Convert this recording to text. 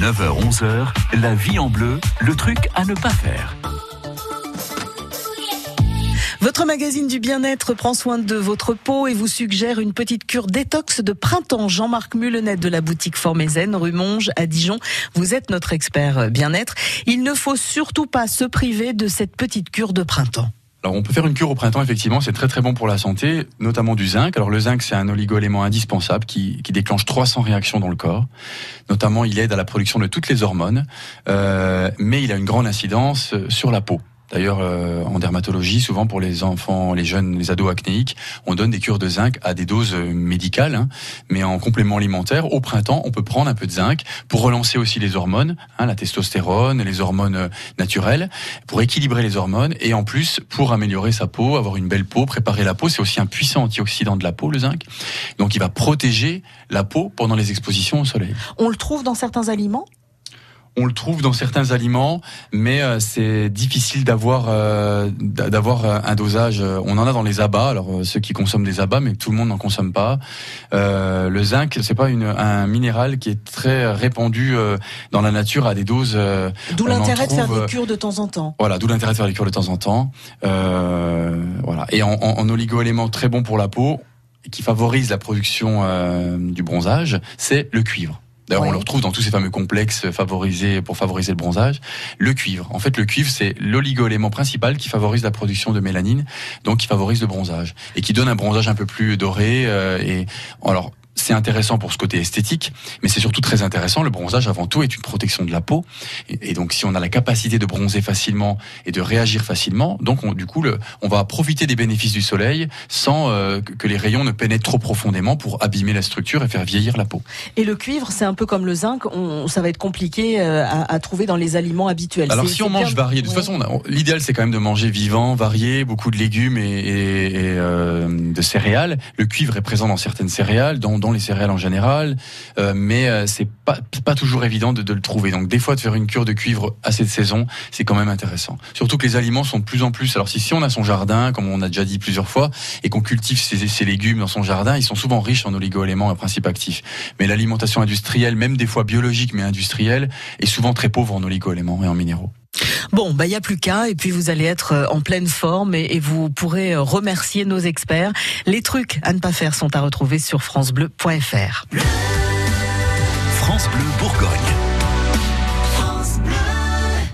9h-11h, la vie en bleu, le truc à ne pas faire. Votre magazine du bien-être prend soin de votre peau et vous suggère une petite cure détox de printemps. Jean-Marc Mulenet de la boutique Formézen, rue Monge, à Dijon. Vous êtes notre expert bien-être. Il ne faut surtout pas se priver de cette petite cure de printemps. Alors on peut faire une cure au printemps, effectivement, c'est très très bon pour la santé, notamment du zinc. Alors le zinc, c'est un oligo-élément indispensable qui, qui, déclenche 300 réactions dans le corps. Notamment, il aide à la production de toutes les hormones, euh, mais il a une grande incidence sur la peau. D'ailleurs, euh, en dermatologie, souvent pour les enfants, les jeunes, les ados acnéiques, on donne des cures de zinc à des doses euh, médicales, hein, mais en complément alimentaire. Au printemps, on peut prendre un peu de zinc pour relancer aussi les hormones, hein, la testostérone, les hormones euh, naturelles, pour équilibrer les hormones et en plus pour améliorer sa peau, avoir une belle peau, préparer la peau. C'est aussi un puissant antioxydant de la peau, le zinc. Donc, il va protéger la peau pendant les expositions au soleil. On le trouve dans certains aliments? On le trouve dans certains aliments, mais euh, c'est difficile d'avoir euh, d'avoir euh, un dosage. On en a dans les abats, alors ceux qui consomment des abats, mais tout le monde n'en consomme pas. le zinc, c'est pas une, un minéral qui est très répandu dans la nature à des doses. D'où l'intérêt de faire des cures de temps en temps. Voilà, d'où l'intérêt de faire des cures de temps en temps. voilà, et en, en, en oligo-éléments très bon pour la peau, qui favorise la production du bronzage, c'est le cuivre. D'ailleurs, on le retrouve dans tous ces fameux complexes favorisés pour favoriser le bronzage. Le cuivre. En fait, le cuivre, c'est l'oligo-élément principal qui favorise la production de mélanine, donc qui favorise le bronzage et qui donne un bronzage un peu plus doré. Euh, et alors, c'est intéressant pour ce côté esthétique, mais c'est surtout très intéressant. Le bronzage, avant tout, est une protection de la peau. Et, donc, si on a la capacité de bronzer facilement et de réagir facilement, donc on, du coup, le, on va profiter des bénéfices du soleil sans euh, que les rayons ne pénètrent trop profondément pour abîmer la structure et faire vieillir la peau. Et le cuivre, c'est un peu comme le zinc. On, ça va être compliqué euh, à, à, trouver dans les aliments habituels. Alors, si on mange varié, de toute façon, l'idéal, c'est quand même de manger vivant, varié, beaucoup de légumes et, et, et euh, de céréales. Le cuivre est présent dans certaines céréales, dans les céréales en général, euh, mais euh, c'est pas pas toujours évident de, le trouver. Donc des fois de faire une cure de cuivre à cette saison, c'est quand même intéressant. Surtout que les aliments sont de plus en plus. Alors si si on a son jardin, comme on a déjà dit plusieurs fois, et qu'on cultive ses, légumes dans son jardin, ils sont souvent riches en oligo-éléments, un principe actif. Mais l'alimentation industrielle, même des fois biologique mais industrielle, est souvent très pauvre en oligo-éléments et en minéraux. Bon, bah il y a plus qu'à et puis vous allez être euh, en pleine forme et, et, vous pourrez euh, remercier nos experts. Les trucs à ne pas faire sont à retrouver sur francebleu.fr. France Bleu Bourgogne.